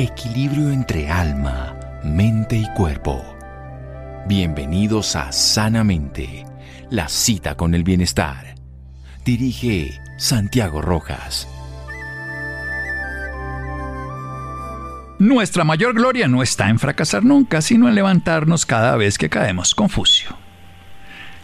equilibrio entre alma, mente y cuerpo. Bienvenidos a Sanamente, la cita con el bienestar. Dirige Santiago Rojas. Nuestra mayor gloria no está en fracasar nunca, sino en levantarnos cada vez que caemos. Confucio.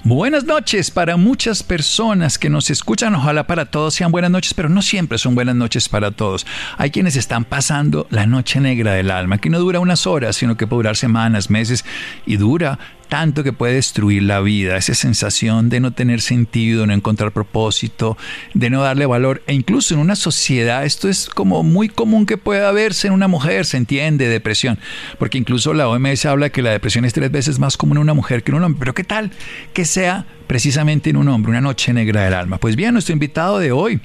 Buenas noches para muchas personas que nos escuchan. Ojalá para todos sean buenas noches, pero no siempre son buenas noches para todos. Hay quienes están pasando la noche negra del alma, que no dura unas horas, sino que puede durar semanas, meses y dura tanto que puede destruir la vida, esa sensación de no tener sentido, no encontrar propósito, de no darle valor. E incluso en una sociedad, esto es como muy común que pueda verse en una mujer, se entiende, depresión, porque incluso la OMS habla que la depresión es tres veces más común en una mujer que en un hombre. Pero ¿qué tal que sea precisamente en un hombre, una noche negra del alma. Pues bien, nuestro invitado de hoy,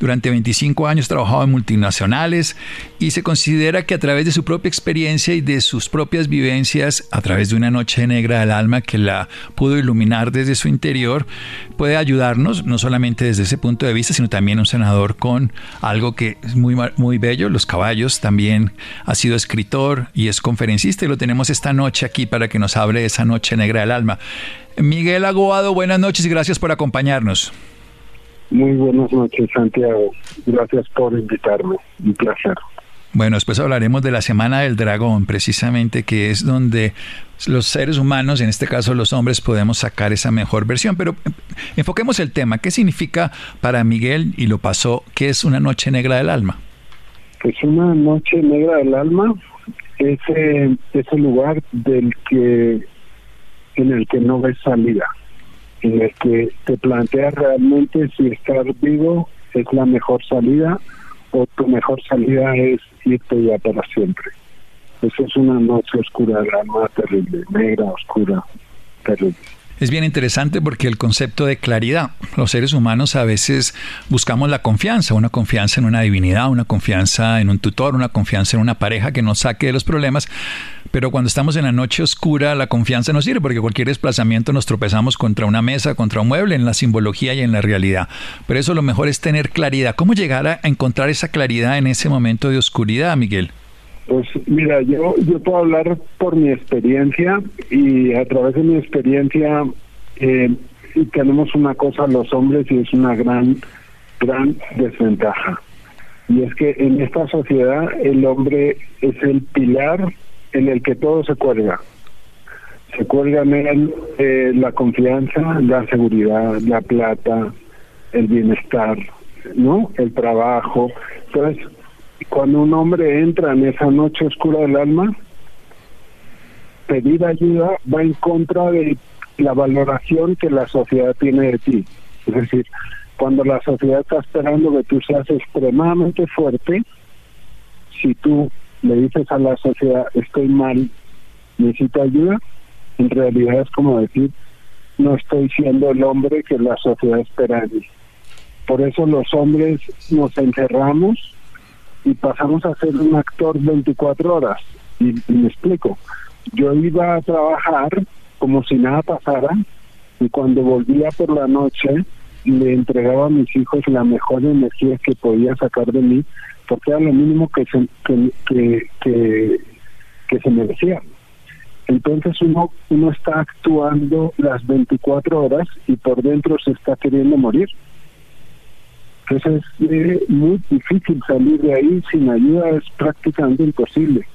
durante 25 años trabajado en multinacionales y se considera que a través de su propia experiencia y de sus propias vivencias, a través de una noche negra del alma que la pudo iluminar desde su interior, puede ayudarnos, no solamente desde ese punto de vista, sino también un senador con algo que es muy, muy bello, los caballos, también ha sido escritor y es conferencista y lo tenemos esta noche aquí para que nos hable de esa noche negra del alma. Miguel Aguado, buenas noches y gracias por acompañarnos. Muy buenas noches, Santiago. Gracias por invitarme. Un placer. Bueno, después hablaremos de la Semana del Dragón, precisamente, que es donde los seres humanos, en este caso los hombres, podemos sacar esa mejor versión. Pero eh, enfoquemos el tema. ¿Qué significa para Miguel, y lo pasó, qué es una noche negra del alma? Pues una noche negra del alma es ese lugar del que en el que no ves salida, en el que te planteas realmente si estar vivo es la mejor salida o tu mejor salida es irte ya para siempre. Eso es una noche oscura, alma terrible, negra, oscura, terrible. Es bien interesante porque el concepto de claridad, los seres humanos a veces buscamos la confianza, una confianza en una divinidad, una confianza en un tutor, una confianza en una pareja que nos saque de los problemas, pero cuando estamos en la noche oscura la confianza no sirve porque cualquier desplazamiento nos tropezamos contra una mesa, contra un mueble, en la simbología y en la realidad. Pero eso lo mejor es tener claridad. ¿Cómo llegar a encontrar esa claridad en ese momento de oscuridad, Miguel? Pues mira, yo, yo puedo hablar por mi experiencia y a través de mi experiencia eh, tenemos una cosa los hombres y es una gran, gran desventaja. Y es que en esta sociedad el hombre es el pilar en el que todo se cuelga. Se cuelga en eh, la confianza, la seguridad, la plata, el bienestar, ¿no? El trabajo. Entonces, cuando un hombre entra en esa noche oscura del alma, pedir ayuda va en contra de la valoración que la sociedad tiene de ti. Es decir, cuando la sociedad está esperando que tú seas extremadamente fuerte, si tú le dices a la sociedad estoy mal, necesito ayuda, en realidad es como decir no estoy siendo el hombre que la sociedad espera de mí. Por eso los hombres nos encerramos y pasamos a ser un actor 24 horas. Y, me explico, yo iba a trabajar como si nada pasara y cuando volvía por la noche le entregaba a mis hijos la mejor energía que podía sacar de mí porque era lo mínimo que se, que, que, que, se merecía. Entonces uno, uno está actuando las 24 horas y por dentro se está queriendo morir. Entonces es eh, muy difícil salir de ahí sin ayuda, es prácticamente imposible.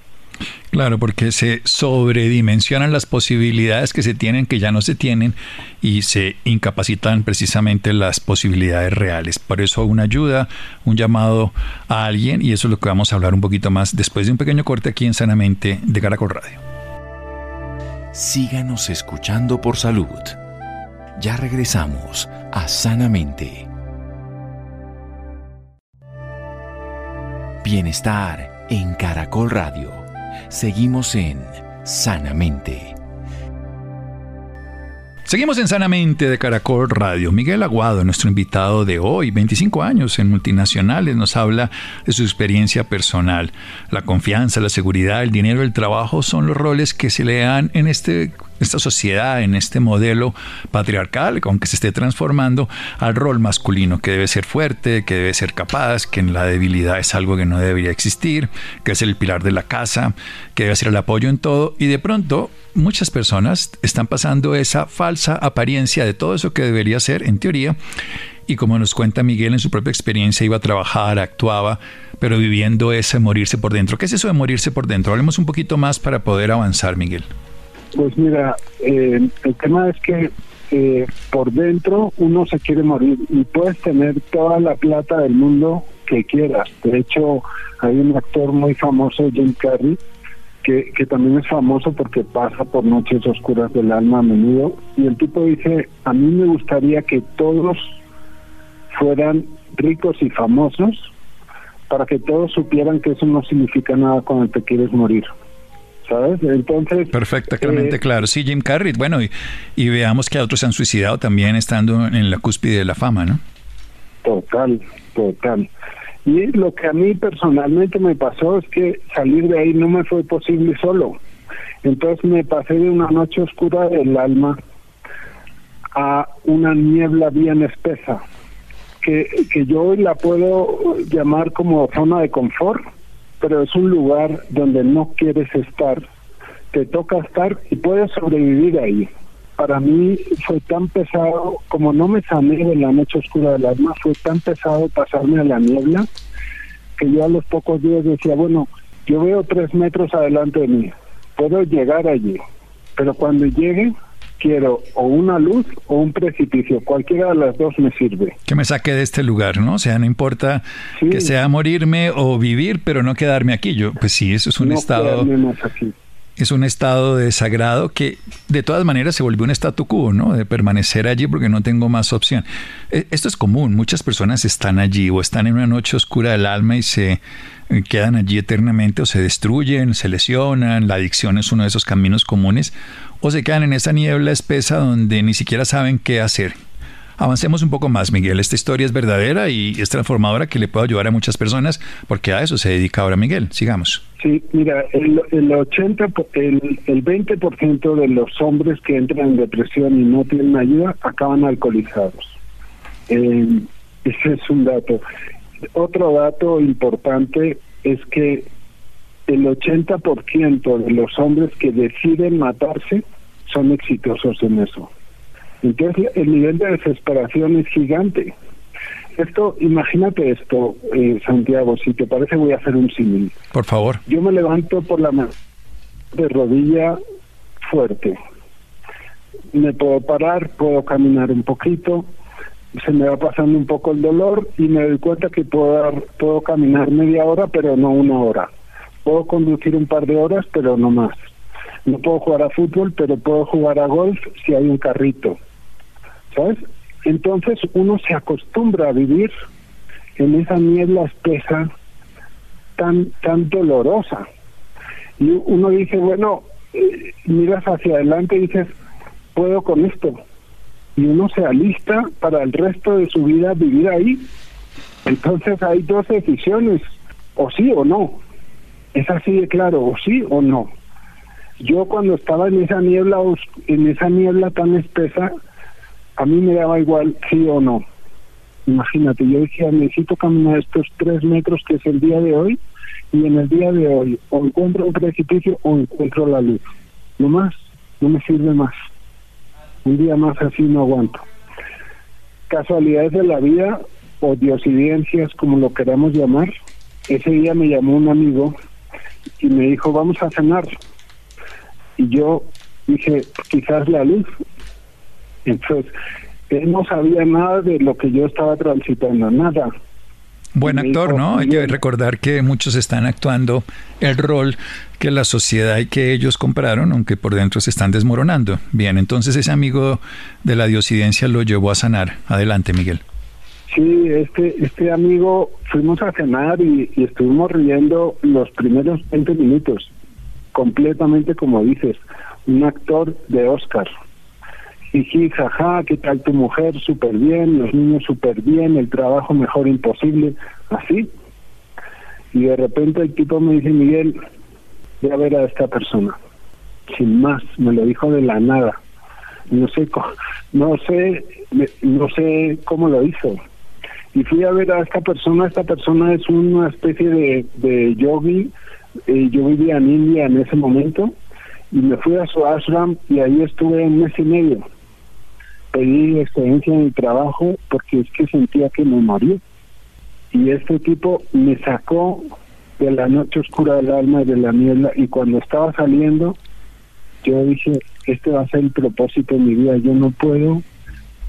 Claro, porque se sobredimensionan las posibilidades que se tienen que ya no se tienen y se incapacitan precisamente las posibilidades reales. Por eso una ayuda, un llamado a alguien y eso es lo que vamos a hablar un poquito más después de un pequeño corte aquí en Sanamente de Caracol Radio. Síganos escuchando por salud. Ya regresamos a Sanamente. Bienestar en Caracol Radio. Seguimos en Sanamente. Seguimos en Sanamente de Caracol Radio. Miguel Aguado, nuestro invitado de hoy, 25 años en multinacionales, nos habla de su experiencia personal. La confianza, la seguridad, el dinero, el trabajo son los roles que se le dan en este esta sociedad, en este modelo patriarcal, aunque se esté transformando al rol masculino, que debe ser fuerte, que debe ser capaz, que en la debilidad es algo que no debería existir, que es el pilar de la casa, que debe ser el apoyo en todo, y de pronto muchas personas están pasando esa falsa apariencia de todo eso que debería ser, en teoría, y como nos cuenta Miguel en su propia experiencia, iba a trabajar, actuaba, pero viviendo ese morirse por dentro. ¿Qué es eso de morirse por dentro? Hablemos un poquito más para poder avanzar, Miguel. Pues mira, eh, el tema es que eh, por dentro uno se quiere morir y puedes tener toda la plata del mundo que quieras. De hecho, hay un actor muy famoso, Jim Carrey, que, que también es famoso porque pasa por noches oscuras del alma a menudo. Y el tipo dice, a mí me gustaría que todos fueran ricos y famosos para que todos supieran que eso no significa nada cuando te quieres morir. ¿Sabes? Entonces... Perfectamente eh, claro. Sí, Jim Carrey. Bueno, y, veamos que otros se han suicidado también estando en la cúspide de la fama, ¿no? Total, total. Y lo que a mí personalmente me pasó es que salir de ahí no me fue posible solo. Entonces me pasé de una noche oscura del alma a una niebla bien espesa, que, que yo hoy la puedo llamar como zona de confort pero es un lugar donde no quieres estar, te toca estar y puedes sobrevivir ahí. Para mí fue tan pesado, como no me sané de la noche oscura del alma, fue tan pesado pasarme a la niebla que yo a los pocos días decía, bueno, yo veo tres metros adelante de mí, puedo llegar allí, pero cuando llegue quiero o una luz o un precipicio, cualquiera de las dos me sirve. Que me saque de este lugar, ¿no? O sea, no importa que sea morirme o vivir, pero no quedarme aquí. Yo, pues sí, eso es un estado es un estado de desagrado que de todas maneras se volvió un statu quo, ¿no? De permanecer allí porque no tengo más opción. E, esto es común, muchas personas están allí o están en una noche oscura del alma y se eh, quedan allí eternamente o se destruyen, se lesionan, la adicción es uno de esos caminos comunes, o se quedan en esa niebla espesa donde ni siquiera saben qué hacer Avancemos un poco más, Miguel. Esta historia es verdadera y es transformadora que le puede ayudar a muchas personas porque a eso se dedica ahora Miguel. Sigamos. Sí, mira, el, el 80, el, el 20% de los hombres que entran en depresión y no tienen ayuda acaban alcoholizados. Eh, ese es un dato. Otro dato importante es que el 80% de los hombres que deciden matarse son exitosos en eso. Entonces el nivel de desesperación es gigante. Esto, imagínate esto, eh, Santiago, si te parece voy a hacer un símil. Por favor. Yo me levanto por la mano de rodilla fuerte. Me puedo parar, puedo caminar un poquito, se me va pasando un poco el dolor y me doy cuenta que puedo, puedo caminar media hora, pero no una hora. Puedo conducir un par de horas, pero no más. No puedo jugar a fútbol, pero puedo jugar a golf si hay un carrito ¿sabes? Entonces uno se acostumbra a vivir en esa niebla espesa tan, tan dolorosa. Y uno dice, bueno, eh, miras hacia adelante y dices, puedo con esto. Y uno se alista para el resto de su vida vivir ahí. Entonces hay dos decisiones, o sí o no. Es así de claro, o sí o no. Yo cuando estaba en esa niebla, en esa niebla tan espesa, a mí me daba igual sí o no. Imagínate, yo decía, necesito caminar estos tres metros que es el día de hoy, y en el día de hoy o encuentro un precipicio o encuentro la luz. No más, no me sirve más. Un día más así no aguanto. Casualidades de la vida o diosidencias, como lo queramos llamar. Ese día me llamó un amigo y me dijo, vamos a cenar. Y yo dije, quizás la luz. Entonces, él no sabía nada de lo que yo estaba transitando, nada. Buen actor, ¿no? Hay que recordar que muchos están actuando el rol que la sociedad y que ellos compraron, aunque por dentro se están desmoronando. Bien, entonces ese amigo de la diosidencia lo llevó a sanar. Adelante, Miguel. Sí, este, este amigo fuimos a cenar y, estuvimos riendo los primeros 20 minutos, completamente como dices, un actor de Oscar y jaja, ¿qué tal tu mujer? Súper bien, los niños súper bien, el trabajo mejor imposible, así. Y de repente el tipo me dice, Miguel, voy a ver a esta persona. sin más, me lo dijo de la nada. No sé, no sé, no sé cómo lo hizo. Y fui a ver a esta persona, esta persona es una especie de, de yogi, eh, yo vivía en India en ese momento, y me fui a su ashram y ahí estuve un mes y medio. Pedí experiencia en el trabajo porque es que sentía que me moría. Y este tipo me sacó de la noche oscura del alma y de la niebla y cuando estaba saliendo yo dije, este va a ser el propósito de mi vida, yo no puedo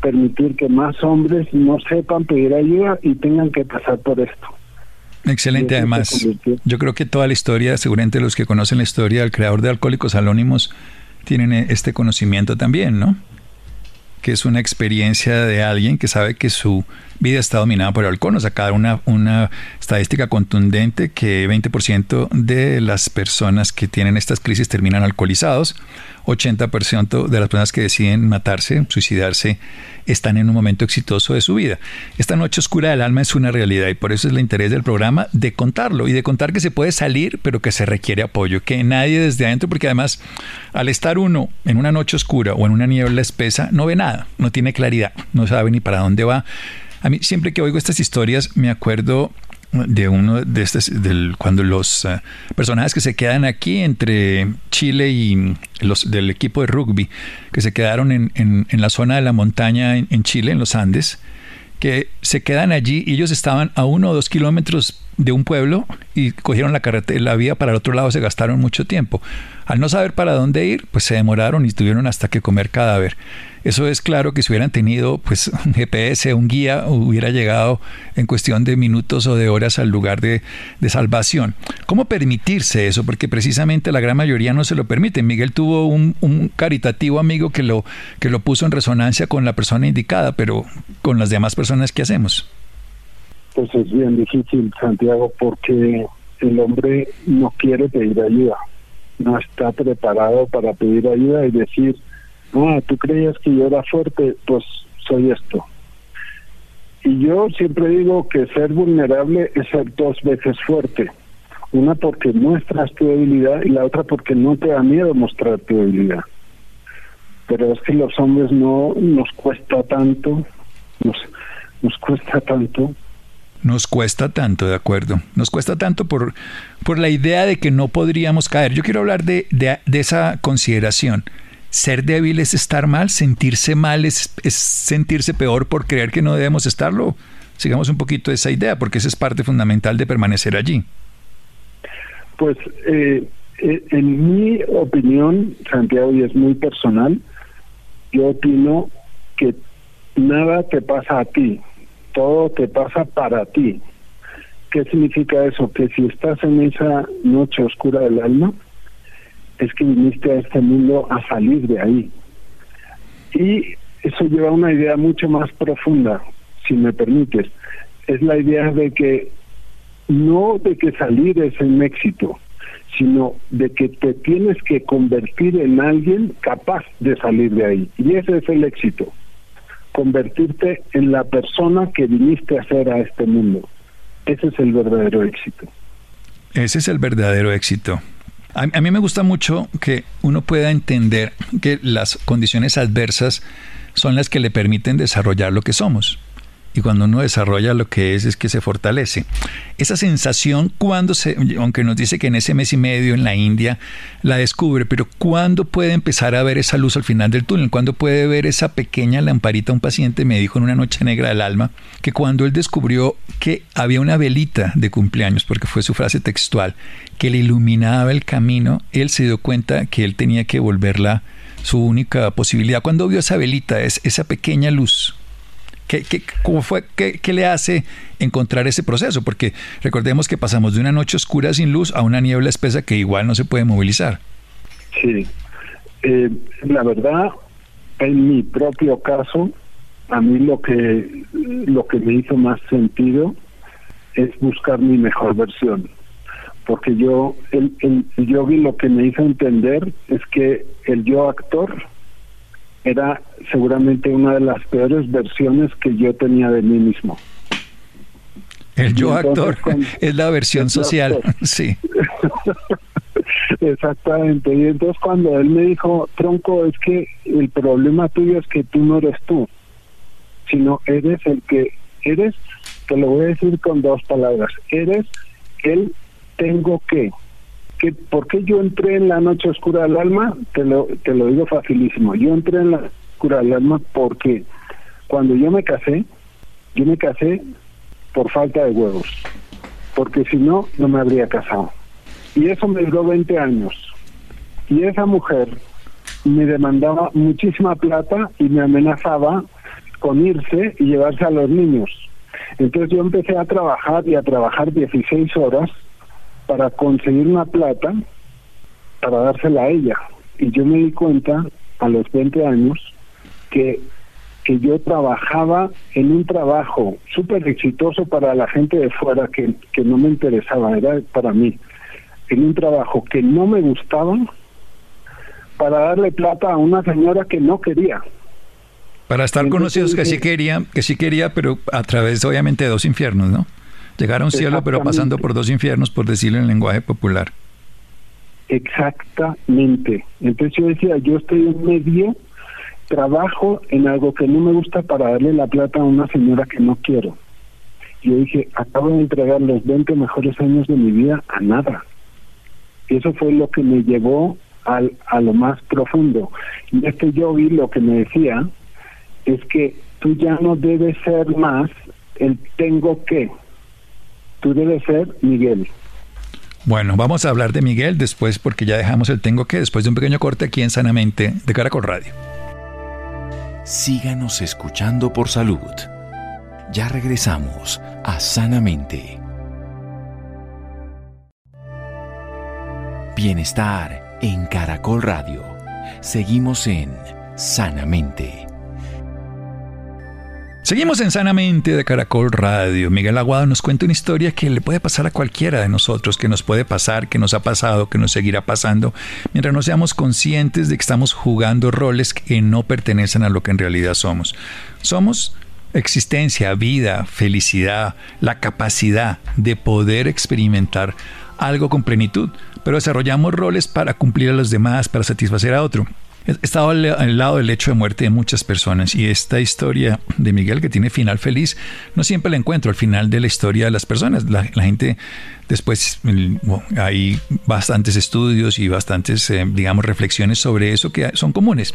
permitir que más hombres no sepan pedir ayuda y tengan que pasar por esto. Excelente, además, yo creo que toda la historia, seguramente los que conocen la historia del creador de Alcohólicos Anónimos tienen este conocimiento también, ¿no? Que es una experiencia de alguien que sabe que su vida está dominada por el alcohol. Nos acaba una, una estadística contundente que 20% de las personas que tienen estas crisis terminan alcoholizados. 80% de las personas que deciden matarse, suicidarse, están en un momento exitoso de su vida. Esta noche oscura del alma es una realidad y por eso es el interés del programa de contarlo y de contar que se puede salir, pero que se requiere apoyo, que nadie desde adentro, porque además al estar uno en una noche oscura o en una niebla espesa, no ve nada, no tiene claridad, no sabe ni para dónde va. A mí siempre que oigo estas historias me acuerdo de uno de estos, del, cuando los eh, personajes que se quedan aquí entre Chile y los del equipo de rugby, que se quedaron en, en, la zona de la montaña en, en, Chile, en los Andes, que se quedan allí y ellos estaban a uno o dos kilómetros de un pueblo y cogieron la carretera, la vía para el otro lado, se gastaron mucho tiempo. Al no saber para dónde ir, pues se demoraron y tuvieron hasta que comer cadáver. Eso es claro que si hubieran tenido pues un GPS, un guía, hubiera llegado en cuestión de minutos o de horas al lugar de, salvación. ¿Cómo permitirse eso? Porque precisamente la gran mayoría no se lo permite. Miguel tuvo un, un caritativo amigo que lo, que lo puso en resonancia con la persona indicada, pero con las demás personas, ¿qué hacemos? Pues es bien difícil, Santiago, porque el hombre no quiere pedir ayuda, no está preparado para pedir ayuda y decir, ah, tú creías que yo era fuerte, pues soy esto. Y yo siempre digo que ser vulnerable es ser dos veces fuerte. Una porque muestras tu debilidad y la otra porque no te da miedo mostrar tu debilidad. Pero es que los hombres no nos cuesta tanto, nos, nos cuesta tanto. Nos cuesta tanto, de acuerdo. Nos cuesta tanto por, por la idea de que no podríamos caer. Yo quiero hablar de, de, esa consideración ser débil es estar mal, sentirse mal es, sentirse peor por creer que no debemos estarlo. Sigamos un poquito esa idea, porque esa es parte fundamental de permanecer allí. Pues eh, eh, en mi opinión, Santiago, y es muy personal, yo opino que nada te pasa a ti, todo te pasa para ti. ¿Qué significa eso? Que si estás en esa noche oscura del alma, es que viniste a este mundo a salir de ahí. Y eso lleva a una idea mucho más profunda, si me permites. Es la idea de que no de que salir es un éxito, sino de que te tienes que convertir en alguien capaz de salir de ahí. Y ese es el éxito, convertirte en la persona que viniste a ser a este mundo. Ese es el verdadero éxito. Ese es el verdadero éxito. A, mí me gusta mucho que uno pueda entender que las condiciones adversas son las que le permiten desarrollar lo que somos. Y cuando uno desarrolla lo que es, es que se fortalece. Esa sensación, cuando se, aunque nos dice que en ese mes y medio en la India la descubre, pero ¿cuándo puede empezar a ver esa luz al final del túnel? ¿Cuándo puede ver esa pequeña lamparita? Un paciente me dijo en una noche negra del alma que cuando él descubrió que había una velita de cumpleaños, porque fue su frase textual, que le iluminaba el camino, él se dio cuenta que él tenía que volverla su única posibilidad. Cuando vio esa velita, es esa pequeña luz, ¿Qué, cómo fue, qué, le hace encontrar ese proceso? Porque recordemos que pasamos de una noche oscura sin luz a una niebla espesa que igual no se puede movilizar. Sí, eh, la verdad, en mi propio caso, a mí lo que, lo que me hizo más sentido es buscar mi mejor versión. Porque yo, el, el, yogi lo que me hizo entender es que el yo actor era seguramente una de las peores versiones que yo tenía de mí mismo. El yo actor es la versión social, sí. Exactamente. Y entonces cuando él me dijo, tronco, es que el problema tuyo es que tú no eres tú, sino eres el que eres, te lo voy a decir con dos palabras, eres el tengo que. Que ¿Por qué yo entré en la noche oscura del alma? Te lo, te lo digo facilísimo. Yo entré en la oscura del alma porque cuando yo me casé, yo me casé por falta de huevos, porque si no, no me habría casado. Y eso me duró 20 años. Y esa mujer me demandaba muchísima plata y me amenazaba con irse y llevarse a los niños. Entonces yo empecé a trabajar y a trabajar 16 horas para conseguir una plata para dársela a ella. Y yo me di cuenta a los 20 años que, que yo trabajaba en un trabajo súper exitoso para la gente de fuera que, que no me interesaba, era para mí, en un trabajo que no me gustaba para darle plata a una señora que no quería. Para estar conocidos que sí quería, que sí quería, pero a través obviamente de dos infiernos, ¿no? Llegar a un cielo, pero pasando por dos infiernos, por decirlo en lenguaje popular. Exactamente. Entonces yo decía, yo estoy en medio, trabajo en algo que no me gusta para darle la plata a una señora que no quiero. Yo dije, acabo de entregar los 20 mejores años de mi vida a nada. Y eso fue lo que me llevó al, a lo más profundo. Y este yogi lo que me decía es que tú ya no debes ser más el tengo que, tú debes ser Miguel. Bueno, vamos a hablar de Miguel después porque ya dejamos el tengo que después de un pequeño corte aquí en Sanamente de Caracol Radio. Síganos escuchando por salud. Ya regresamos a Sanamente. Bienestar en Caracol Radio. Seguimos en Sanamente. Seguimos en Sanamente de Caracol Radio. Miguel Aguado nos cuenta una historia que le puede pasar a cualquiera de nosotros, que nos puede pasar, que nos ha pasado, que nos seguirá pasando, mientras no seamos conscientes de que estamos jugando roles que no pertenecen a lo que en realidad somos. Somos existencia, vida, felicidad, la capacidad de poder experimentar algo con plenitud, pero desarrollamos roles para cumplir a los demás, para satisfacer a otro. Estado al, lado del hecho de muerte de muchas personas y esta historia de Miguel que tiene final feliz, no siempre la encuentro al final de la historia de las personas. La, gente después hay bastantes estudios y bastantes, eh, digamos, reflexiones sobre eso que son comunes.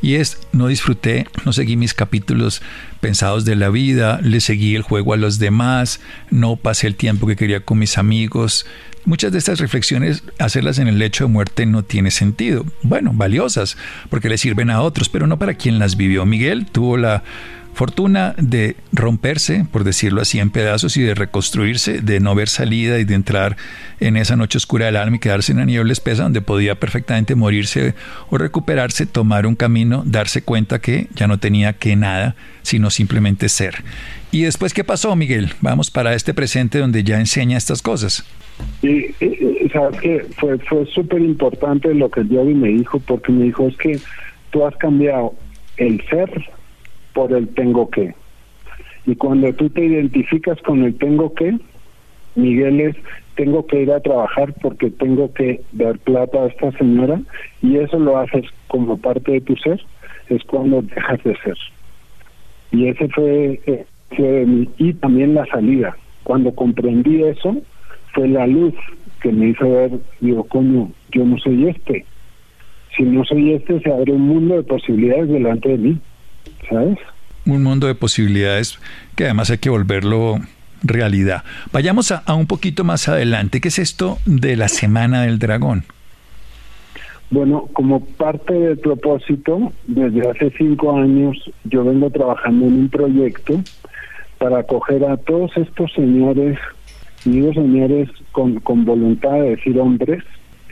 Y es, no disfruté, no seguí mis capítulos pensados de la vida, le seguí el juego a los demás, no pasé el tiempo que quería con mis amigos, Muchas de estas reflexiones, hacerlas en el lecho de muerte no tiene sentido. Bueno, valiosas, porque le sirven a otros, pero no para quien las vivió. Miguel tuvo la fortuna de romperse, por decirlo así, en pedazos y de reconstruirse, de no ver salida y de entrar en esa noche oscura del alma y quedarse en la niebla espesa donde podía perfectamente morirse o recuperarse, tomar un camino, darse cuenta que ya no tenía que nada, sino simplemente ser. ¿Y después qué pasó, Miguel? Vamos para este presente donde ya enseña estas cosas. Y, sabes que fue, fue súper importante lo que yogi me dijo, porque me dijo es que tú has cambiado el ser por el tengo que. Y cuando tú te identificas con el tengo que, Miguel es, tengo que ir a trabajar porque tengo que dar plata a esta señora y eso lo haces como parte de tu ser, es cuando dejas de ser. Y ese fue, eh, fue y también la salida. Cuando comprendí eso, fue la luz que me hizo ver, digo, coño, yo no soy este. Si no soy este, se abre un mundo de posibilidades delante de mí, ¿sabes? Un mundo de posibilidades que además hay que volverlo realidad. Vayamos a, a un poquito más adelante. ¿Qué es esto de la Semana del Dragón? Bueno, como parte del propósito, desde hace cinco años yo vengo trabajando en un proyecto para acoger a todos estos señores digo señores con, con voluntad de decir hombres,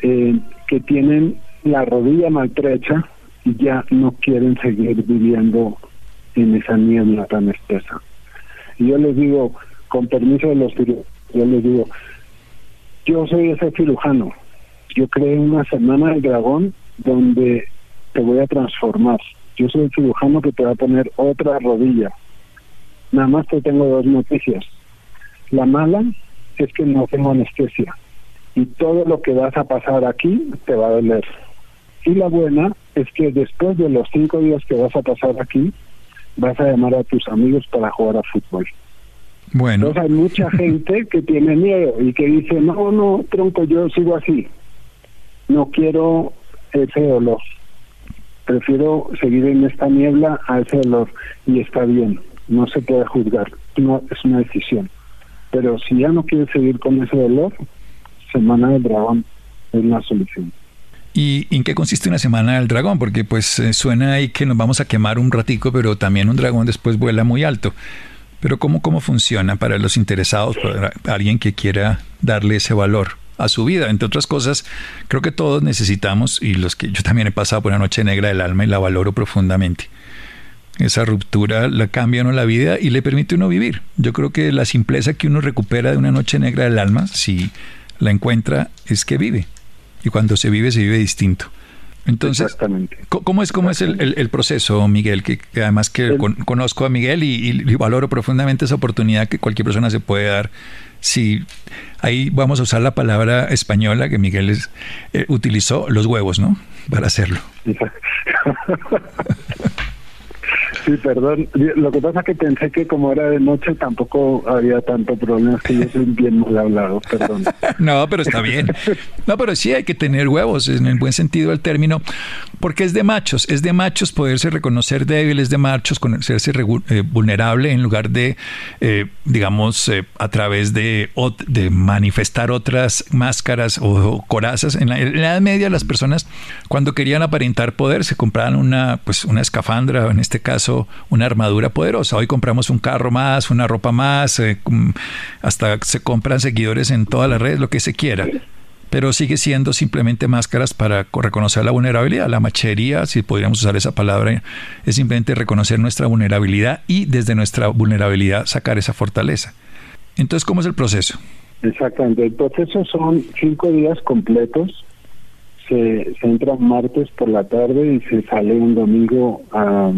eh, que tienen la rodilla maltrecha ya no quieren seguir viviendo en esa niebla tan espesa. Y yo les digo, con permiso de los cirujanos, yo les digo, yo soy ese cirujano, yo creé una semana del dragón donde te voy a transformar. Yo soy el cirujano que te va a poner otra rodilla. Nada más te tengo dos noticias. La mala es que no tengo anestesia. y todo lo que vas a pasar aquí te va a doler. Y la buena es que después de los cinco días que vas a pasar aquí, vas a llamar a tus amigos para jugar a fútbol. Bueno. Entonces hay mucha gente que tiene miedo y que dice, no, no, tronco, yo sigo así. No quiero ese dolor. Prefiero seguir en esta niebla a ese dolor. Y está bien, no se puede juzgar, no, es una decisión. Pero si ya no quieres seguir con ese dolor, Semana del Dragón es la solución. ¿Y en qué consiste una semana del dragón? Porque pues eh, suena ahí que nos vamos a quemar un ratico, pero también un dragón después vuela muy alto. Pero ¿cómo, cómo funciona para los interesados, para alguien que quiera darle ese valor a su vida? Entre otras cosas, creo que todos necesitamos, y los que yo también he pasado por una noche negra del alma y la valoro profundamente. Esa ruptura la cambia uno la vida y le permite uno vivir. Yo creo que la simpleza que uno recupera de una noche negra del alma, si la encuentra, es que vive y cuando se vive, se vive distinto. Entonces, ¿cómo es, cómo es el, proceso, Miguel? Que, además que conozco a Miguel y, valoro profundamente esa oportunidad que cualquier persona se puede dar. Si ahí vamos a usar la palabra española que Miguel eh, utilizó, los huevos, ¿no? Para hacerlo. Sí, perdón. Lo que pasa es que pensé que como era de noche tampoco había tanto problema. que yo soy bien mal hablado, perdón. no, pero está bien. No, pero sí hay que tener huevos, en el buen sentido del término, porque es de machos. Es de machos poderse reconocer débil, es de machos conocerse eh, vulnerable en lugar de, eh, digamos, eh, a través de, de manifestar otras máscaras o, corazas. En la, Edad Media las personas cuando querían aparentar poder se compraban una, pues, una escafandra, en este caso una armadura poderosa. Hoy compramos un carro más, una ropa más, eh, hasta se compran seguidores en todas las redes, lo que se quiera. Pero sigue siendo simplemente máscaras para reconocer la vulnerabilidad. La machería, si podríamos usar esa palabra, es simplemente reconocer nuestra vulnerabilidad y desde nuestra vulnerabilidad sacar esa fortaleza. Entonces, ¿cómo es el proceso? Exactamente. El proceso son cinco días completos se, entra un martes por la tarde y se sale un domingo a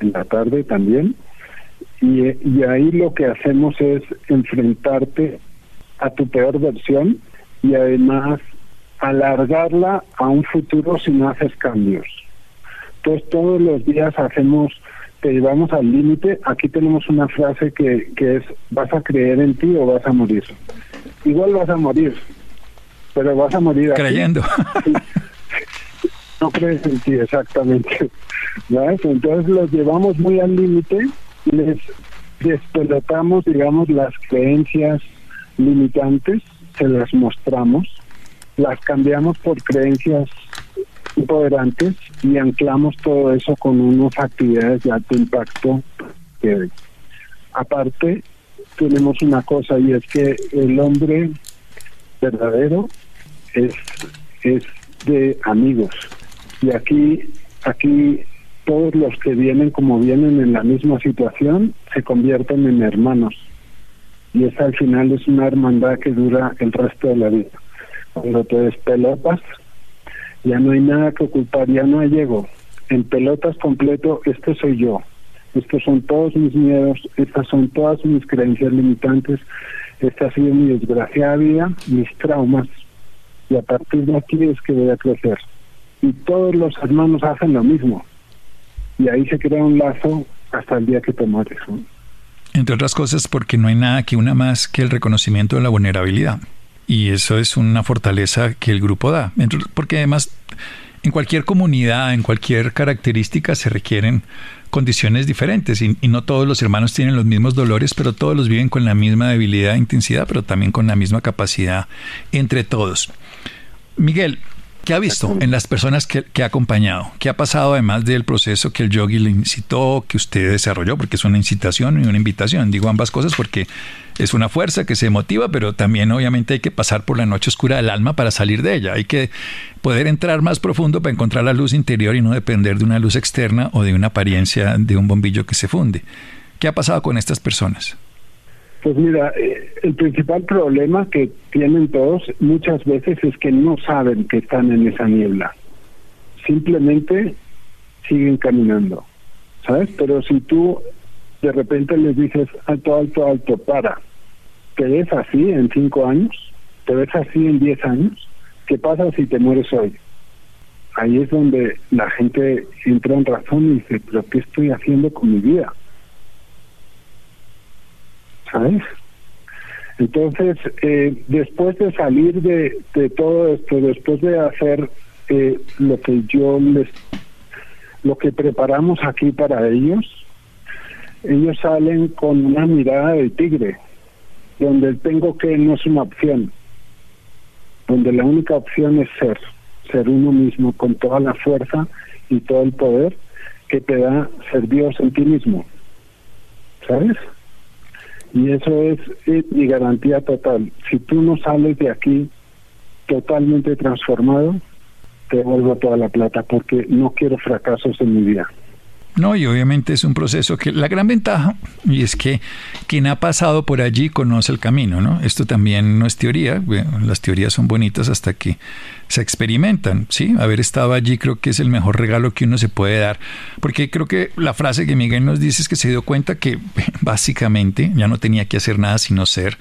en la tarde también. Y, y ahí lo que hacemos es enfrentarte a tu peor versión y además alargarla a un futuro si no haces cambios. Entonces todos los días hacemos, te llevamos al límite. Aquí tenemos una frase que, que es, vas a creer en ti o vas a morir. Igual vas a morir, pero vas a morir. Creyendo. no crees en ti exactamente. Entonces los llevamos muy al límite les despelotamos, digamos, las creencias limitantes, se las mostramos, las cambiamos por creencias empoderantes y anclamos todo eso con unas actividades de alto impacto que aparte tenemos una cosa y es que el hombre verdadero es es de amigos y aquí aquí todos los que vienen como vienen en la misma situación se convierten en hermanos. Y esa al final es una hermandad que dura el resto de la vida. Cuando te despelotas ya no hay nada que ocultar ya no hay en pelotas completo este soy yo. Estos son todos mis miedos estas son todas mis creencias limitantes esta ha sido mi desgraciada vida mis traumas. Y a partir de aquí es que voy a crecer y todos los hermanos hacen lo mismo. Y ahí se crea un lazo hasta el día que te mueres. Entre otras cosas porque no hay nada que una más que el reconocimiento de la vulnerabilidad. Y eso es una fortaleza que el grupo da. Porque además en cualquier comunidad, en cualquier característica se requieren condiciones diferentes y, y, no todos los hermanos tienen los mismos dolores, pero todos los viven con la misma debilidad e intensidad, pero también con la misma capacidad entre todos. Miguel, ¿Qué ha visto en las personas que, ha acompañado? ¿Qué ha pasado además del proceso que el yogi le incitó, que usted desarrolló? Porque es una incitación y una invitación. Digo ambas cosas porque es una fuerza que se motiva, pero también obviamente hay que pasar por la noche oscura del alma para salir de ella. Hay que poder entrar más profundo para encontrar la luz interior y no depender de una luz externa o de una apariencia de un bombillo que se funde. ¿Qué ha pasado con estas personas? Pues mira, eh, el principal problema que tienen todos muchas veces es que no saben que están en esa niebla. Simplemente siguen caminando, ¿sabes? Pero si tú de repente les dices alto, alto, alto, para, ¿te ves así en cinco años? ¿Te ves así en 10 años? ¿Qué pasa si te mueres hoy? Ahí es donde la gente entra en razón y dice, pero ¿qué estoy haciendo con mi vida? ¿Sabes? Entonces, eh, después de salir de, de, todo esto, después de hacer eh, lo que yo les, lo que preparamos aquí para ellos, ellos salen con una mirada de tigre, donde el tengo que no es una opción, donde la única opción es ser, ser uno mismo con toda la fuerza y todo el poder que te da ser Dios en ti mismo. ¿Sabes? Y eso es, mi garantía total. Si tú no sales de aquí totalmente transformado, te vuelvo toda la plata porque no quiero fracasos en mi vida. No, y obviamente es un proceso que la gran ventaja, y es que quien ha pasado por allí conoce el camino, ¿no? Esto también no es teoría, las teorías son bonitas hasta que se experimentan, ¿sí? Haber estado allí creo que es el mejor regalo que uno se puede dar, porque creo que la frase que Miguel nos dice es que se dio cuenta que básicamente ya no tenía que hacer nada sino ser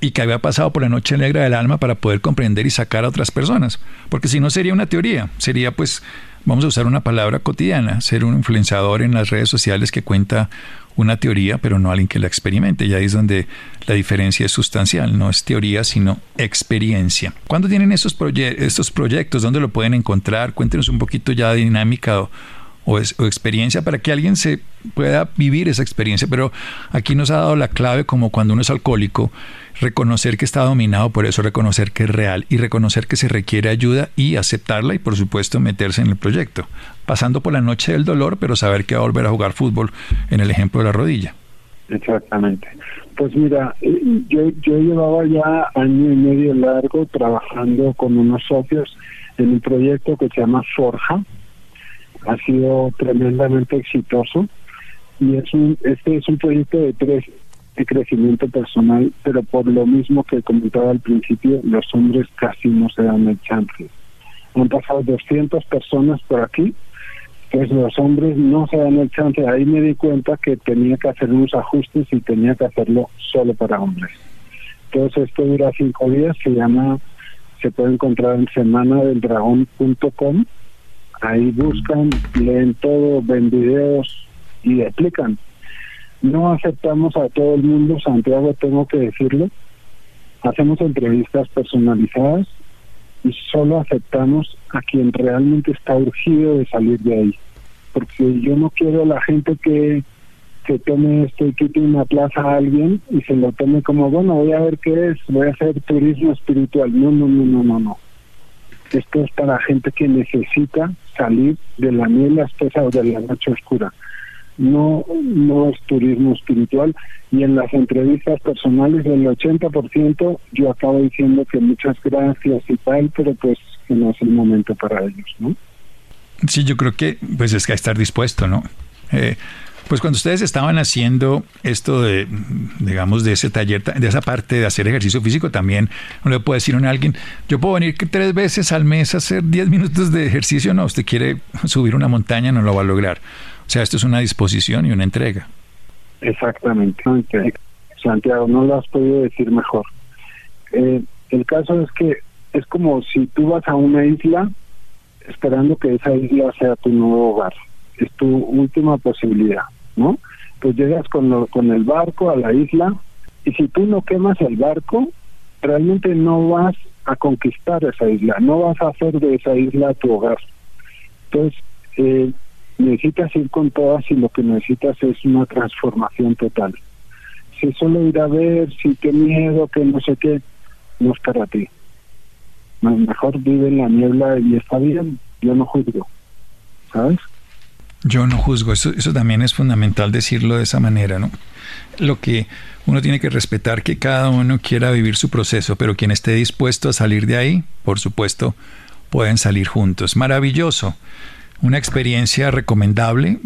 y que había pasado por la noche negra del alma para poder comprender y sacar a otras personas, porque si no sería una teoría, sería pues vamos a usar una palabra cotidiana, ser un influenciador en las redes sociales que cuenta una teoría, pero no alguien que la experimente. Y ahí es donde la diferencia es sustancial, no es teoría, sino experiencia. ¿Cuándo tienen estos, estos proyectos? ¿Dónde lo pueden encontrar? Cuéntenos un poquito ya de dinámica o, o, experiencia para que alguien se pueda vivir esa experiencia. Pero aquí nos ha dado la clave como cuando uno es alcohólico, reconocer que está dominado por eso, reconocer que es real y reconocer que se requiere ayuda y aceptarla y por supuesto meterse en el proyecto. Pasando por la noche del dolor, pero saber que va a volver a jugar fútbol en el ejemplo de la rodilla. Exactamente. Pues mira, eh, yo, yo llevaba ya año y medio largo trabajando con unos socios en un proyecto que se llama Forja, ha sido tremendamente exitoso y es un, este es un proyecto de tres de crecimiento personal, pero por lo mismo que comentaba al principio, los hombres casi no se dan el chance. Han pasado 200 personas por aquí, pues los hombres no se dan el chance. Ahí me di cuenta que tenía que hacer unos ajustes y tenía que hacerlo solo para hombres. Entonces esto dura cinco días, se llama, se puede encontrar en semanadeldragón.com Ahí buscan, leen todo, ven videos y explican. No aceptamos a todo el mundo, Santiago, tengo que decirlo. Hacemos entrevistas personalizadas y solo aceptamos a quien realmente está urgido de salir de ahí. Porque yo no quiero a la gente que se tome esto y quite una plaza a alguien y se lo tome como, bueno, voy a ver qué es, voy a hacer turismo espiritual. No, no, no, no, no, no. Esto es para gente que necesita salir de la niebla espesa o de la noche oscura. No, no es turismo espiritual y en las entrevistas personales del 80% yo acabo diciendo que muchas gracias y tal, pero pues que no es el momento para ellos, ¿no? Sí, yo creo que pues es que estar dispuesto, ¿no? Eh, pues cuando ustedes estaban haciendo esto de, digamos, de ese taller, de esa parte de hacer ejercicio físico, también no le puede decir a alguien, yo puedo venir tres veces al mes a hacer 10 minutos de ejercicio, no, usted quiere subir una montaña, no lo va a lograr. O sea, esto es una disposición y una entrega. Exactamente. Santiago, no lo has podido decir mejor. Eh, el caso es que es como si tú vas a una isla esperando que esa isla sea tu nuevo hogar. Es tu última posibilidad. ¿no? Pues llegas con, con el barco a la isla y si tú no quemas el barco, realmente no vas a conquistar esa isla, no vas a hacer de esa isla tu hogar. Entonces, eh, necesitas ir con todas y lo que necesitas es una transformación total. Si solo ir a ver, si qué miedo, que no sé qué, no es para ti. Mejor vive en la niebla y está bien, yo no juzgo, ¿sabes? Yo no juzgo, eso, eso también es fundamental decirlo de esa manera, ¿no? Lo que uno tiene que respetar que cada uno quiera vivir su proceso, pero quien esté dispuesto a salir de ahí, por supuesto, pueden salir juntos. Maravilloso. Una experiencia recomendable,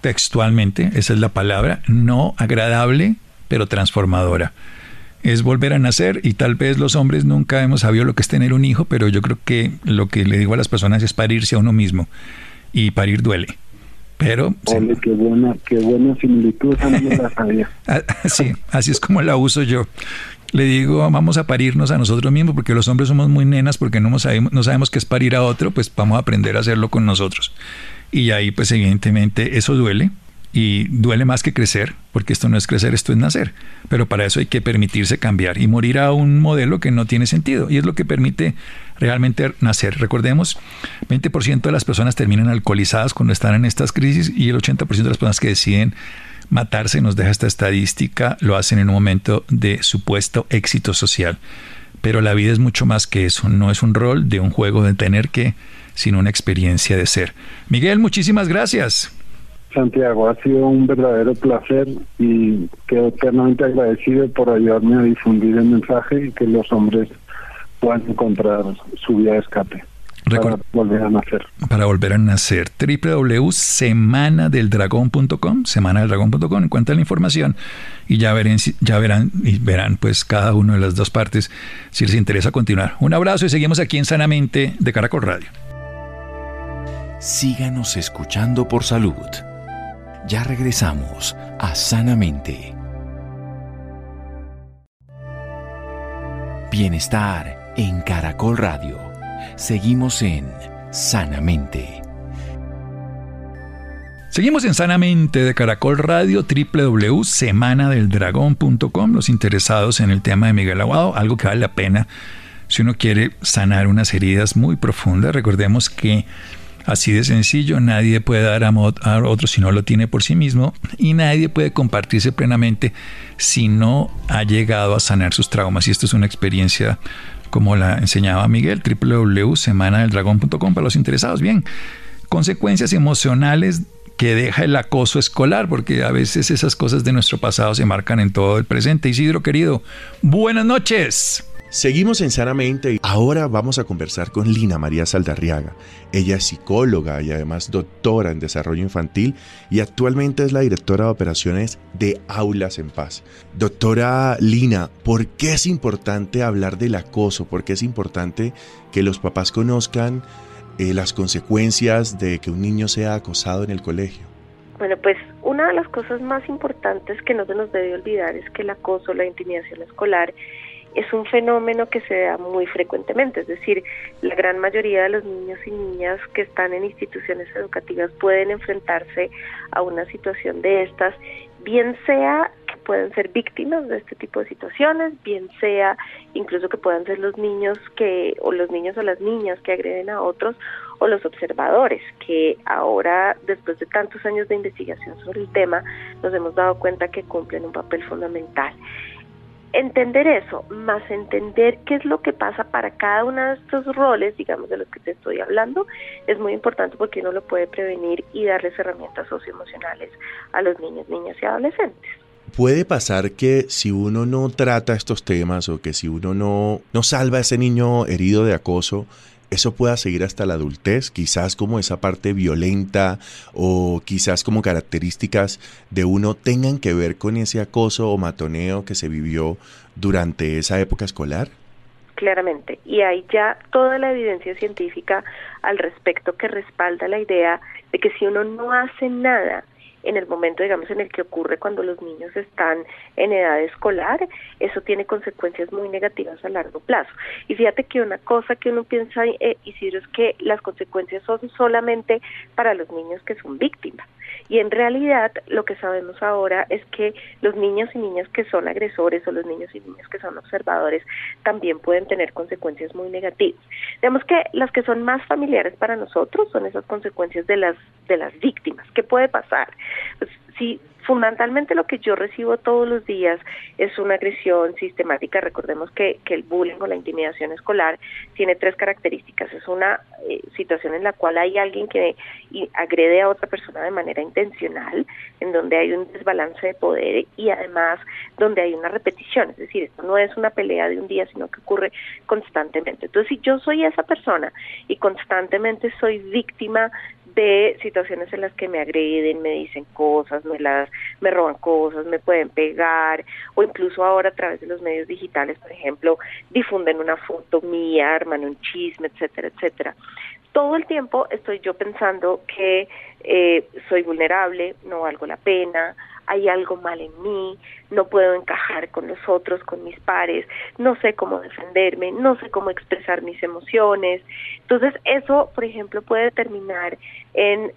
textualmente, esa es la palabra, no agradable, pero transformadora. Es volver a nacer y tal vez los hombres nunca hemos sabido lo que es tener un hijo, pero yo creo que lo que le digo a las personas es parirse a uno mismo y parir duele. Pero. qué buena, qué buena similitud, la ah, sí, así es como la uso yo. Le digo, vamos a parirnos a nosotros mismos, porque los hombres somos muy nenas, porque no sabemos, no sabemos qué es parir a otro, pues vamos a aprender a hacerlo con nosotros. Y ahí, pues evidentemente, eso duele, y duele más que crecer, porque esto no es crecer, esto es nacer. Pero para eso hay que permitirse cambiar y morir a un modelo que no tiene sentido. Y es lo que permite realmente nacer. Recordemos, 20% de las personas terminan alcoholizadas cuando están en estas crisis y el 80% de las personas que deciden matarse, nos deja esta estadística, lo hacen en un momento de supuesto éxito social. Pero la vida es mucho más que eso, no es un rol de un juego de tener que, sino una experiencia de ser. Miguel, muchísimas gracias. Santiago, ha sido un verdadero placer y quedo eternamente agradecido por ayudarme a difundir el mensaje y que los hombres puedan encontrar su vía de escape. Para volver a nacer. Para volver a nacer. www.semanadeldragón.com, semanadeldragón.com, encuentran la información y ya, verán, ya verán y verán pues cada una de las dos partes si les interesa continuar. Un abrazo y seguimos aquí en Sanamente de Caracol Radio. Síganos escuchando por salud. Ya regresamos a Sanamente. Bienestar en Caracol Radio. Seguimos en Sanamente. Seguimos en Sanamente de Caracol Radio, www.semanadeldragón.com. Los interesados en el tema de Miguel Aguado, algo que vale la pena si uno quiere sanar unas heridas muy profundas. Recordemos que Así de sencillo, nadie puede dar amor a otro si no lo tiene por sí mismo y nadie puede compartirse plenamente si no ha llegado a sanar sus traumas. Y esto es una experiencia como la enseñaba Miguel, www.semanadeldragón.com para los interesados. Bien, consecuencias emocionales que deja el acoso escolar, porque a veces esas cosas de nuestro pasado se marcan en todo el presente. Isidro querido, buenas noches. Seguimos en Sanamente y ahora vamos a conversar con Lina María Saldarriaga. Ella es psicóloga y además doctora en desarrollo infantil y actualmente es la directora de operaciones de Aulas en Paz. Doctora Lina, ¿por qué es importante hablar del acoso? ¿Por qué es importante que los papás conozcan eh, las consecuencias de que un niño sea acosado en el colegio? Bueno, pues una de las cosas más importantes que no se nos debe olvidar es que el acoso, la intimidación escolar, es un fenómeno que se da muy frecuentemente, es decir, la gran mayoría de los niños y niñas que están en instituciones educativas pueden enfrentarse a una situación de estas, bien sea que pueden ser víctimas de este tipo de situaciones, bien sea incluso que puedan ser los niños que o los niños o las niñas que agreden a otros o los observadores que ahora después de tantos años de investigación sobre el tema nos hemos dado cuenta que cumplen un papel fundamental entender eso, más entender qué es lo que pasa para cada uno de estos roles, digamos, de los que te estoy hablando, es muy importante porque uno lo puede prevenir y darles herramientas socioemocionales a los niños, niñas y adolescentes. Puede pasar que si uno no trata estos temas o que si uno no, no salva a ese niño herido de acoso, eso pueda seguir hasta la adultez, quizás como esa parte violenta o quizás como características de uno tengan que ver con ese acoso o matoneo que se vivió durante esa época escolar? Claramente, y hay ya toda la evidencia científica al respecto que respalda la idea de que si uno no hace nada en el momento, digamos, en el que ocurre cuando los niños están en edad escolar, eso tiene consecuencias muy negativas a largo plazo. Y fíjate que una cosa que uno piensa, eh, Isidro, es que las consecuencias son solamente para los niños que son víctimas. Y en realidad lo que sabemos ahora es que los niños y niñas que son agresores o los niños y niñas que son observadores también pueden tener consecuencias muy negativas. Digamos que las que son más familiares para nosotros son esas consecuencias de las de las víctimas. ¿Qué puede pasar? Pues, si fundamentalmente lo que yo recibo todos los días es una agresión sistemática. Recordemos que, que el bullying o la intimidación escolar tiene tres características. Es una eh, situación en la cual hay alguien que agrede a otra persona de manera intencional, en donde hay un desbalance de poder y además donde hay una repetición. Es decir, esto no es una pelea de un día, sino que ocurre constantemente. Entonces, si yo soy esa persona y constantemente soy víctima de situaciones en las que me agreden, me dicen cosas, me las me roban cosas, me pueden pegar o incluso ahora a través de los medios digitales, por ejemplo, difunden una foto mía, arman un chisme, etcétera, etcétera. Todo el tiempo estoy yo pensando que eh, soy vulnerable, no valgo la pena, hay algo mal en mí, no puedo encajar con los otros, con mis pares, no sé cómo defenderme, no sé cómo expresar mis emociones. Entonces eso, por ejemplo, puede terminar en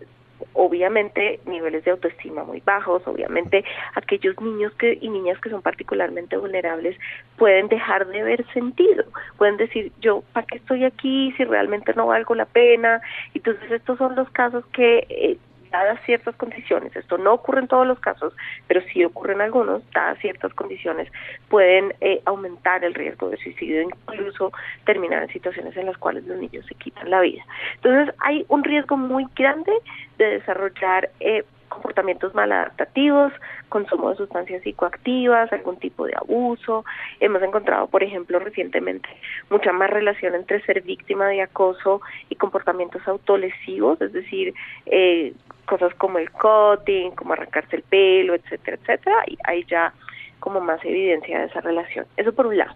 obviamente niveles de autoestima muy bajos, obviamente aquellos niños que, y niñas que son particularmente vulnerables pueden dejar de ver sentido, pueden decir yo para qué estoy aquí si realmente no valgo la pena, entonces estos son los casos que eh, dadas ciertas condiciones, esto no ocurre en todos los casos, pero sí ocurre en algunos, dadas ciertas condiciones, pueden eh, aumentar el riesgo de suicidio, incluso terminar en situaciones en las cuales los niños se quitan la vida. Entonces hay un riesgo muy grande de desarrollar eh, comportamientos maladaptativos, consumo de sustancias psicoactivas, algún tipo de abuso. Hemos encontrado, por ejemplo, recientemente mucha más relación entre ser víctima de acoso y comportamientos autolesivos, es decir, eh, cosas como el cutting, como arrancarse el pelo, etcétera, etcétera, y hay ya como más evidencia de esa relación. Eso por un lado.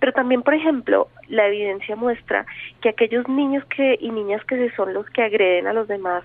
Pero también, por ejemplo, la evidencia muestra que aquellos niños que y niñas que son los que agreden a los demás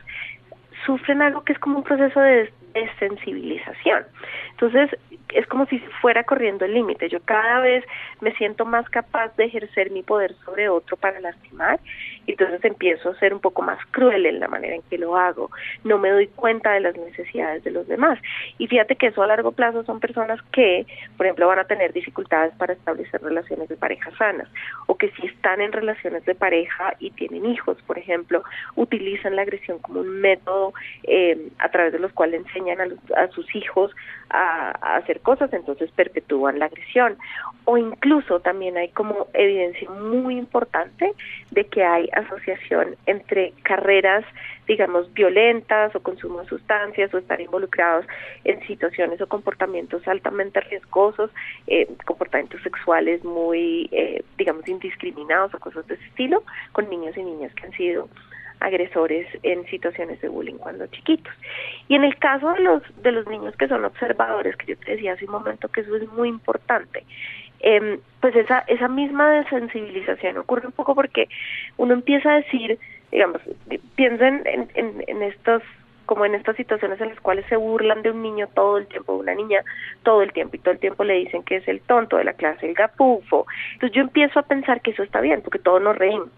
sufren algo que es como un proceso de desensibilización. Entonces, es como si fuera corriendo el límite. Yo cada vez me siento más capaz de ejercer mi poder sobre otro para lastimar y entonces empiezo a ser un poco más cruel en la manera en que lo hago. No me doy cuenta de las necesidades de los demás. Y fíjate que eso a largo plazo son personas que, por ejemplo, van a tener dificultades para establecer relaciones de pareja sanas o que si están en relaciones de pareja y tienen hijos, por ejemplo, utilizan la agresión como un método eh, a través de los cuales enseñan a, sus hijos a, hacer cosas, entonces perpetúan la agresión. O incluso también hay como evidencia muy importante de que hay asociación entre carreras, digamos, violentas o consumo de sustancias o estar involucrados en situaciones o comportamientos altamente riesgosos, eh, comportamientos sexuales muy, eh, digamos, indiscriminados o cosas de ese estilo, con niños y niñas que han sido agresores en situaciones de bullying cuando chiquitos. Y en el caso de los, de los niños que son observadores, que yo te decía hace un momento que eso es muy importante, eh, pues esa, esa misma desensibilización ocurre un poco porque uno empieza a decir, digamos, piensen en, en, estos como en estas situaciones en las cuales se burlan de un niño todo el tiempo, de una niña todo el tiempo, y todo el tiempo le dicen que es el tonto de la clase, el gapufo. Entonces yo empiezo a pensar que eso está bien, porque todos nos reímos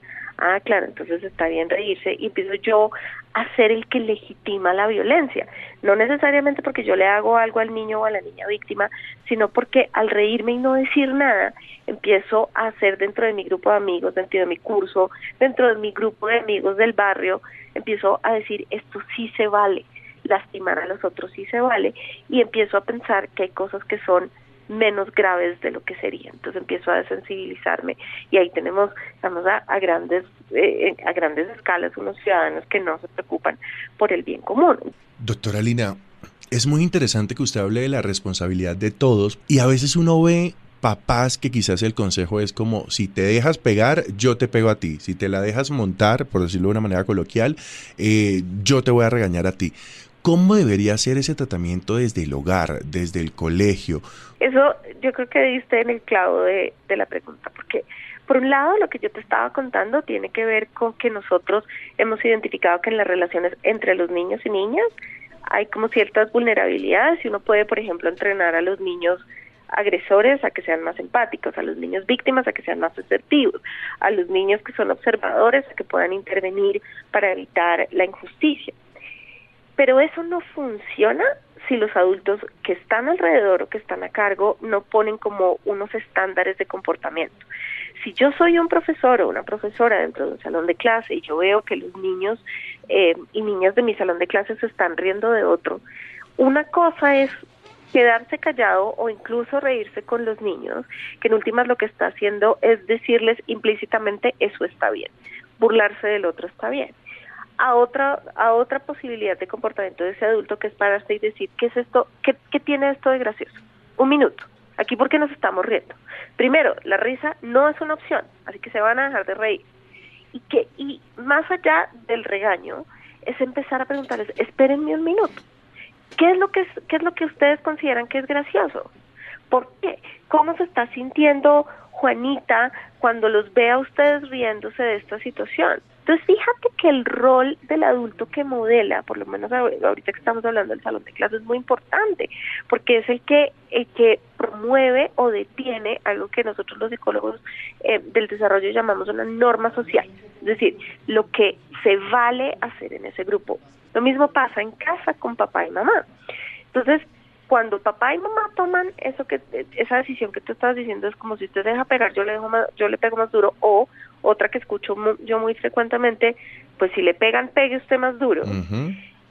ah, claro, entonces está bien reírse y empiezo yo a ser el que legitima la violencia, no necesariamente porque yo le hago algo al niño o a la niña víctima, sino porque al reírme y no decir nada, empiezo a hacer dentro de mi grupo de amigos, dentro de mi curso, dentro de mi grupo de amigos del barrio, empiezo a decir esto sí se vale, lastimar a los otros sí se vale y empiezo a pensar que hay cosas que son menos graves de lo que serían. Entonces empiezo a desensibilizarme y ahí tenemos, estamos a, grandes, eh, a grandes escalas unos ciudadanos que no se preocupan por el bien común. Doctora Lina, es muy interesante que usted hable de la responsabilidad de todos y a veces uno ve papás que quizás el consejo es como si te dejas pegar, yo te pego a ti, si te la dejas montar, por decirlo de una manera coloquial, eh, yo te voy a regañar a ti. ¿Cómo debería ser ese tratamiento desde el hogar, desde el colegio? Eso yo creo que diste en el clavo de, de la pregunta, porque por un lado lo que yo te estaba contando tiene que ver con que nosotros hemos identificado que en las relaciones entre los niños y niñas hay como ciertas vulnerabilidades y uno puede, por ejemplo, entrenar a los niños agresores a que sean más empáticos, a los niños víctimas a que sean más asertivos, a los niños que son observadores a que puedan intervenir para evitar la injusticia. Pero eso no funciona si los adultos que están alrededor o que están a cargo no ponen como unos estándares de comportamiento. Si yo soy un profesor o una profesora dentro de un salón de clase y yo veo que los niños eh, y niñas de mi salón de clase se están riendo de otro, una cosa es quedarse callado o incluso reírse con los niños, que en últimas lo que está haciendo es decirles implícitamente eso está bien, burlarse del otro está bien a otra a otra posibilidad de comportamiento de ese adulto que es pararse y decir qué es esto qué, qué tiene esto de gracioso un minuto. Aquí porque nos estamos riendo primero la risa no es una opción así que se van a dejar de reír. Y que y más allá del regaño es empezar a preguntarles espérenme un minuto. Qué es lo que es, qué es lo que ustedes consideran que es gracioso por qué cómo se está sintiendo Juanita cuando los ve a ustedes riéndose de esta situación Entonces, fíjate que el rol del adulto que modela, por lo menos ahorita que estamos hablando del salón de clases, es muy importante, porque es el que, el que promueve o detiene algo que nosotros los psicólogos eh, del desarrollo llamamos una norma social, es decir, lo que se vale hacer en ese grupo. Lo mismo pasa en casa con papá y mamá. Entonces, cuando papá y mamá toman eso que esa decisión que tú estás diciendo es como si usted deja pegar yo le dejo yo le pego más duro o otra que escucho yo muy frecuentemente pues si le pegan pegue usted más duro.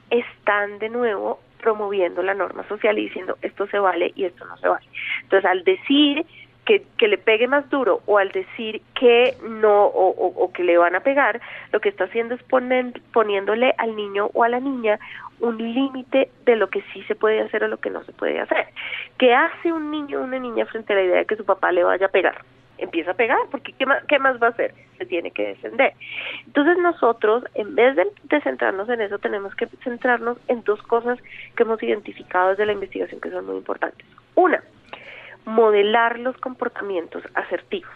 Están de nuevo promoviendo la norma social y diciendo esto se vale y esto no se vale. Entonces al decir que, que le pegue más duro o al decir que no o, o, que le van a pegar, lo que está haciendo es poner, poniéndole al niño o a la niña un límite de lo que sí se puede hacer o lo que no se puede hacer. ¿Qué hace un niño o una niña frente a la idea de que su papá le vaya a pegar? Empieza a pegar, porque ¿qué más, qué más va a hacer? Se tiene que defender. Entonces nosotros, en vez de, centrarnos en eso, tenemos que centrarnos en dos cosas que hemos identificado desde la investigación que son muy importantes. Una, modelar los comportamientos asertivos.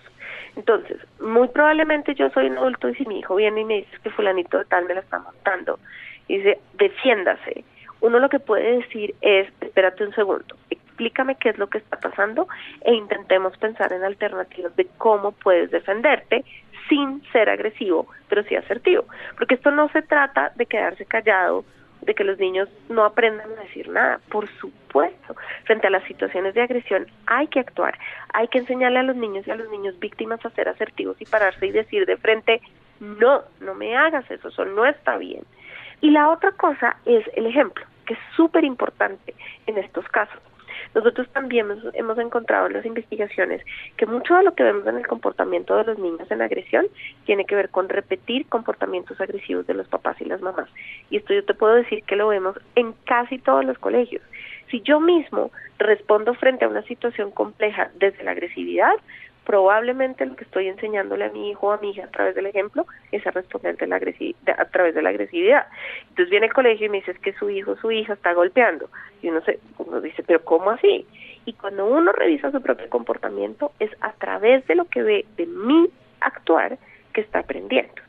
Entonces, muy probablemente yo soy un adulto y si mi hijo viene y me dice que fulanito de tal me la está matando, dice, defiéndase. Uno lo que puede decir es, espérate un segundo, explícame qué es lo que está pasando e intentemos pensar en alternativas de cómo puedes defenderte sin ser agresivo, pero sí asertivo. Porque esto no se trata de quedarse callado de que los niños no aprendan a decir nada. Por supuesto, frente a las situaciones de agresión hay que actuar, hay que enseñarle a los niños y a los niños víctimas a ser asertivos y pararse y decir de frente, no, no me hagas eso, eso no está bien. Y la otra cosa es el ejemplo, que es súper importante en estos casos. Nosotros también hemos encontrado en las investigaciones que mucho de lo que vemos en el comportamiento de los niños en agresión tiene que ver con repetir comportamientos agresivos de los papás y las mamás. Y esto yo te puedo decir que lo vemos en casi todos los colegios. Si yo mismo respondo frente a una situación compleja desde la agresividad, probablemente lo que estoy enseñándole a mi hijo o a mi hija a través del ejemplo es a responder de la a través de la agresividad. Entonces viene el colegio y me dice que su hijo o su hija está golpeando. Y uno, se, uno dice, pero ¿cómo así? Y cuando uno revisa su propio comportamiento es a través de lo que ve de mi actuar que está aprendiendo.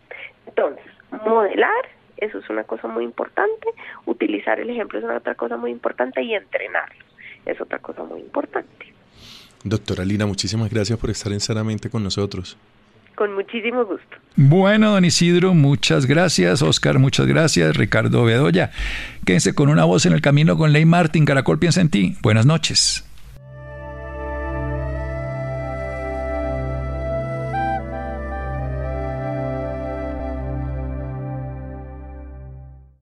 Entonces, modelar, eso es una cosa muy importante, utilizar el ejemplo es otra cosa muy importante y entrenarlos es otra cosa muy importante. Doctora Lina, muchísimas gracias por estar en Sanamente con nosotros. Con muchísimo gusto. Bueno, don Isidro, muchas gracias. Oscar, muchas gracias. Ricardo Bedoya, quédense con una voz en el camino con Ley Martín. Caracol piensa en ti. Buenas noches.